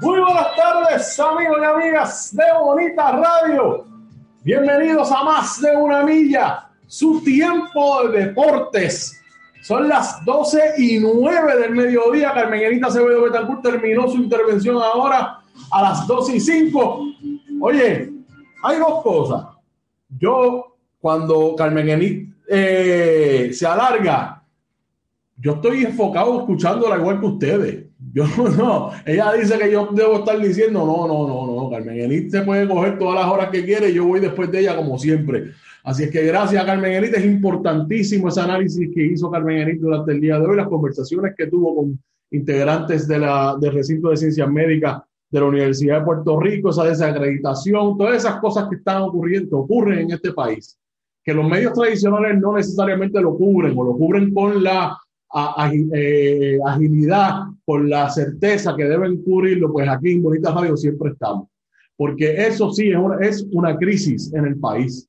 Muy buenas tardes, amigos y amigas de Bonita Radio. Bienvenidos a más de una milla, su tiempo de deportes. Son las 12 y 9 del mediodía. Carmen Acevedo Betancourt terminó su intervención ahora a las 12 y 5. Oye, hay dos cosas. Yo, cuando Carmen Enit eh, se alarga, yo estoy enfocado escuchándola igual que ustedes. Yo no, ella dice que yo debo estar diciendo, no, no, no, no, Carmen Enit se puede coger todas las horas que quiere y yo voy después de ella como siempre. Así es que gracias Carmen Enit, es importantísimo ese análisis que hizo Carmen Enit durante el día de hoy, las conversaciones que tuvo con integrantes de la, del recinto de ciencias médicas de la Universidad de Puerto Rico, esa desacreditación, todas esas cosas que están ocurriendo, ocurren en este país, que los medios tradicionales no necesariamente lo cubren o lo cubren con la eh, agilidad, con la certeza que deben cubrirlo, pues aquí en Bonita Radio siempre estamos. Porque eso sí es una, es una crisis en el país.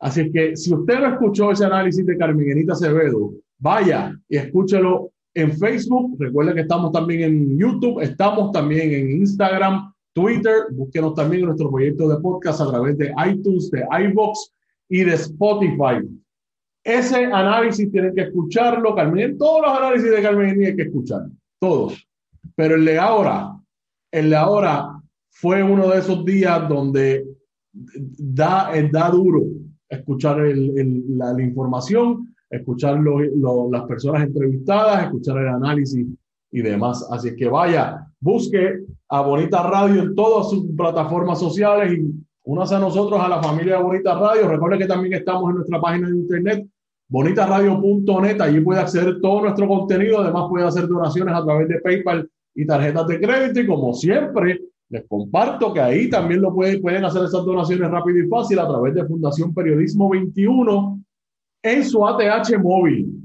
Así que si usted no escuchó ese análisis de Carmenita Acevedo, vaya y escúchelo en Facebook. Recuerde que estamos también en YouTube, estamos también en Instagram, Twitter. Búsquenos también en nuestro proyecto de podcast a través de iTunes, de iBox y de Spotify. Ese análisis tienen que escucharlo, Carmen. Todos los análisis de Carmen tienen que escuchar, todos. Pero el de ahora, el de ahora fue uno de esos días donde da, da duro escuchar el, la, información, escuchar lo, las personas entrevistadas, escuchar el análisis y demás. Así que vaya, busque a Bonita Radio en todas sus plataformas sociales y únase a nosotros, a la familia de Bonita Radio. Recuerde que también estamos en nuestra página de internet, bonitaradio.net. Allí puede acceder todo nuestro contenido. Además, puede hacer donaciones a través de PayPal y tarjetas de crédito. Y como siempre, les comparto que ahí también lo pueden, pueden hacer esas donaciones rápido y fácil a través de Fundación Periodismo 21 en su ATH móvil.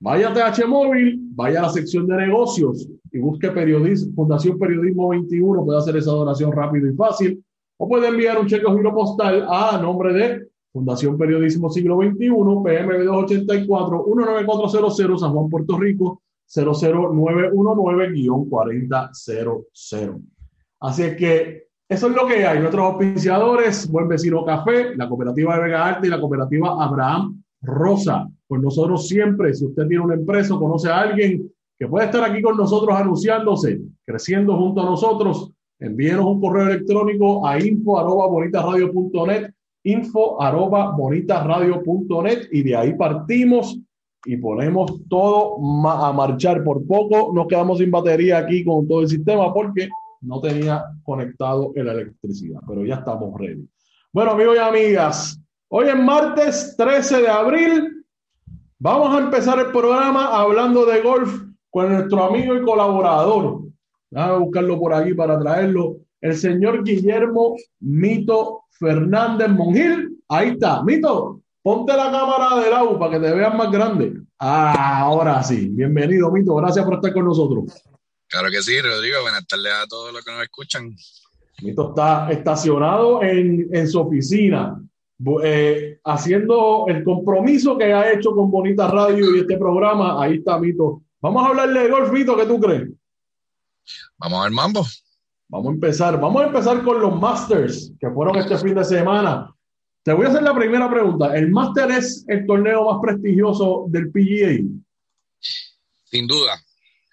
Vaya a ATH móvil, vaya a la sección de negocios y busque periodismo, Fundación Periodismo 21. Puede hacer esa donación rápido y fácil o puede enviar un cheque o giro postal a nombre de Fundación Periodismo Siglo XXI, PMB 284 19400 San Juan, Puerto Rico 00919-4000. Así es que eso es lo que hay. Nuestros auspiciadores, Buen Vecino Café, la cooperativa de Vega Arte y la cooperativa Abraham Rosa. Pues nosotros siempre, si usted tiene una empresa conoce a alguien que puede estar aquí con nosotros anunciándose, creciendo junto a nosotros, envíenos un correo electrónico a info arroba bonitaradio.net, info arroba bonitaradio.net y de ahí partimos y ponemos todo a marchar. Por poco nos quedamos sin batería aquí con todo el sistema porque no tenía conectado la electricidad, pero ya estamos ready. Bueno, amigos y amigas, hoy es martes 13 de abril. Vamos a empezar el programa hablando de golf con nuestro amigo y colaborador, Déjame buscarlo por aquí para traerlo. el señor Guillermo Mito Fernández Monjil. Ahí está, Mito, ponte la cámara del agua para que te vean más grande. Ah, ahora sí, bienvenido, Mito, gracias por estar con nosotros. Claro que sí, Rodrigo, buenas tardes a todos los que nos escuchan. Mito está estacionado en, en su oficina, eh, haciendo el compromiso que ha hecho con Bonita Radio y este programa. Ahí está, Mito. Vamos a hablarle de golf, Mito, ¿qué tú crees? Vamos a ver mambo. Vamos a empezar. Vamos a empezar con los Masters que fueron este fin de semana. Te voy a hacer la primera pregunta. ¿El Master es el torneo más prestigioso del PGA? Sin duda.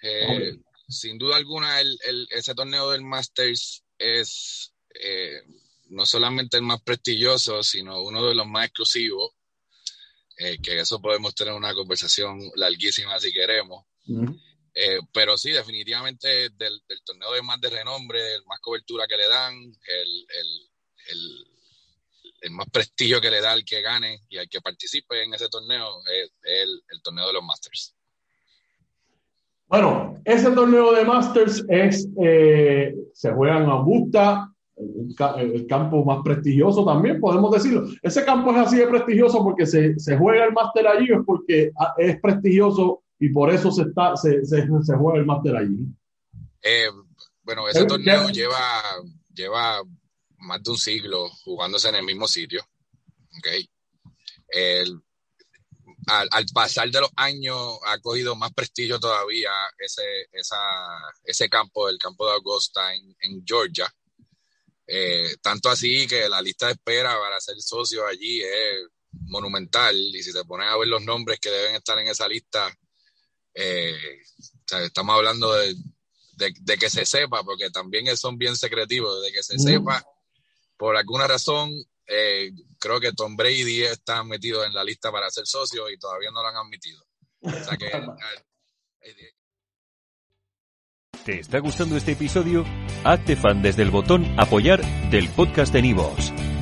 Eh, sin duda alguna, el, ese torneo del Masters es eh, no solamente el más prestigioso, sino uno de los más exclusivos. Eh, que eso podemos tener una conversación larguísima si queremos. Eh, pero sí, definitivamente del, torneo de más renombre, el más cobertura que le dan, el, el, el, más prestigio que le da al que gane y al que participe en ese torneo es el, torneo de los Masters. Bueno, ese torneo de Masters es, eh, se juega en Augusta, el, campo más prestigioso también, podemos decirlo. Ese campo es así de prestigioso porque se, se juega el Master allí, es porque ah, es prestigioso y por eso se, está, se, se, se juega el máster allí. Eh, bueno, ese torneo lleva, lleva más de un siglo jugándose en el mismo sitio. Okay. El, al, al, pasar de los años ha cogido más prestigio todavía ese, esa, ese campo, el campo de Augusta en, en Georgia. Eh, tanto así que la lista de espera para ser socio allí es monumental y si te pones a ver los nombres que deben estar en esa lista, eh, estamos hablando de, que se sepa, porque también son bien secretivos, de que se sepa, por alguna razón, eh, creo que Tom Brady está metido en la lista para ser socio y todavía no lo han admitido. Eh, ¿Te está gustando este episodio? Hazte fan desde el botón apoyar del podcast de Nivos.